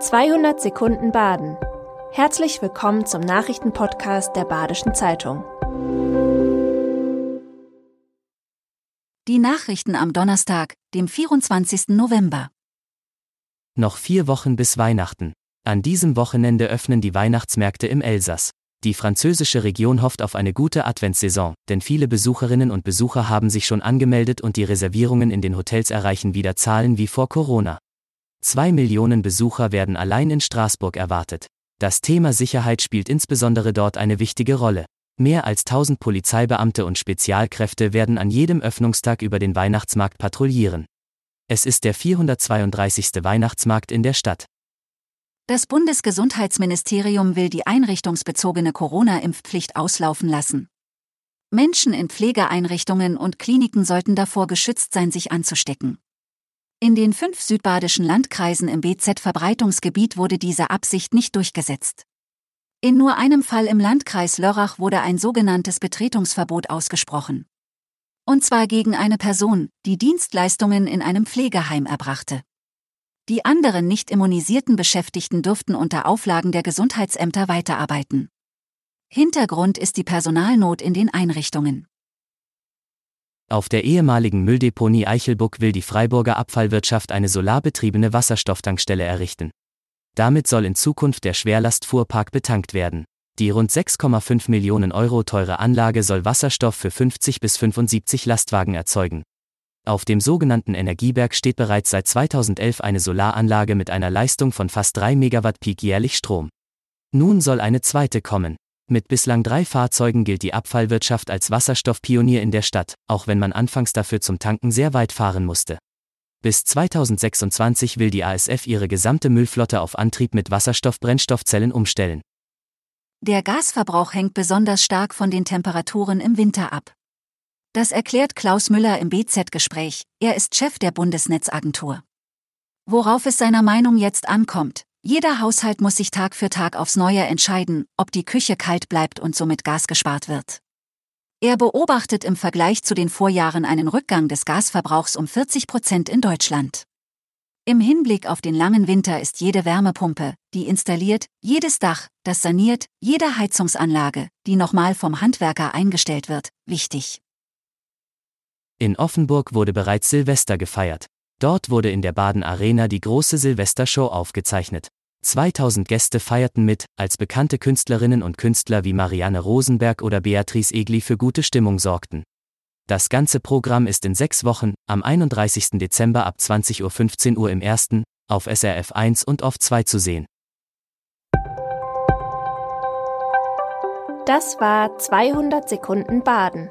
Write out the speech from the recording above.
200 Sekunden Baden. Herzlich willkommen zum Nachrichtenpodcast der Badischen Zeitung. Die Nachrichten am Donnerstag, dem 24. November. Noch vier Wochen bis Weihnachten. An diesem Wochenende öffnen die Weihnachtsmärkte im Elsass. Die französische Region hofft auf eine gute Adventssaison, denn viele Besucherinnen und Besucher haben sich schon angemeldet und die Reservierungen in den Hotels erreichen wieder Zahlen wie vor Corona. Zwei Millionen Besucher werden allein in Straßburg erwartet. Das Thema Sicherheit spielt insbesondere dort eine wichtige Rolle. Mehr als 1000 Polizeibeamte und Spezialkräfte werden an jedem Öffnungstag über den Weihnachtsmarkt patrouillieren. Es ist der 432. Weihnachtsmarkt in der Stadt. Das Bundesgesundheitsministerium will die einrichtungsbezogene Corona-Impfpflicht auslaufen lassen. Menschen in Pflegeeinrichtungen und Kliniken sollten davor geschützt sein, sich anzustecken. In den fünf südbadischen Landkreisen im BZ-Verbreitungsgebiet wurde diese Absicht nicht durchgesetzt. In nur einem Fall im Landkreis Lörrach wurde ein sogenanntes Betretungsverbot ausgesprochen. Und zwar gegen eine Person, die Dienstleistungen in einem Pflegeheim erbrachte. Die anderen nicht immunisierten Beschäftigten durften unter Auflagen der Gesundheitsämter weiterarbeiten. Hintergrund ist die Personalnot in den Einrichtungen. Auf der ehemaligen Mülldeponie Eichelbuck will die Freiburger Abfallwirtschaft eine solarbetriebene Wasserstofftankstelle errichten. Damit soll in Zukunft der Schwerlastfuhrpark betankt werden. Die rund 6,5 Millionen Euro teure Anlage soll Wasserstoff für 50 bis 75 Lastwagen erzeugen. Auf dem sogenannten Energieberg steht bereits seit 2011 eine Solaranlage mit einer Leistung von fast 3 Megawatt Peak jährlich Strom. Nun soll eine zweite kommen. Mit bislang drei Fahrzeugen gilt die Abfallwirtschaft als Wasserstoffpionier in der Stadt, auch wenn man anfangs dafür zum Tanken sehr weit fahren musste. Bis 2026 will die ASF ihre gesamte Müllflotte auf Antrieb mit Wasserstoff-Brennstoffzellen umstellen. Der Gasverbrauch hängt besonders stark von den Temperaturen im Winter ab. Das erklärt Klaus Müller im BZ-Gespräch, er ist Chef der Bundesnetzagentur. Worauf es seiner Meinung jetzt ankommt, jeder Haushalt muss sich Tag für Tag aufs Neue entscheiden, ob die Küche kalt bleibt und somit Gas gespart wird. Er beobachtet im Vergleich zu den Vorjahren einen Rückgang des Gasverbrauchs um 40 Prozent in Deutschland. Im Hinblick auf den langen Winter ist jede Wärmepumpe, die installiert, jedes Dach, das saniert, jede Heizungsanlage, die nochmal vom Handwerker eingestellt wird, wichtig. In Offenburg wurde bereits Silvester gefeiert. Dort wurde in der Baden Arena die große Silvestershow aufgezeichnet. 2000 Gäste feierten mit, als bekannte Künstlerinnen und Künstler wie Marianne Rosenberg oder Beatrice Egli für gute Stimmung sorgten. Das ganze Programm ist in sechs Wochen, am 31. Dezember ab 20.15 Uhr im ersten, auf SRF 1 und auf 2 zu sehen. Das war 200 Sekunden Baden.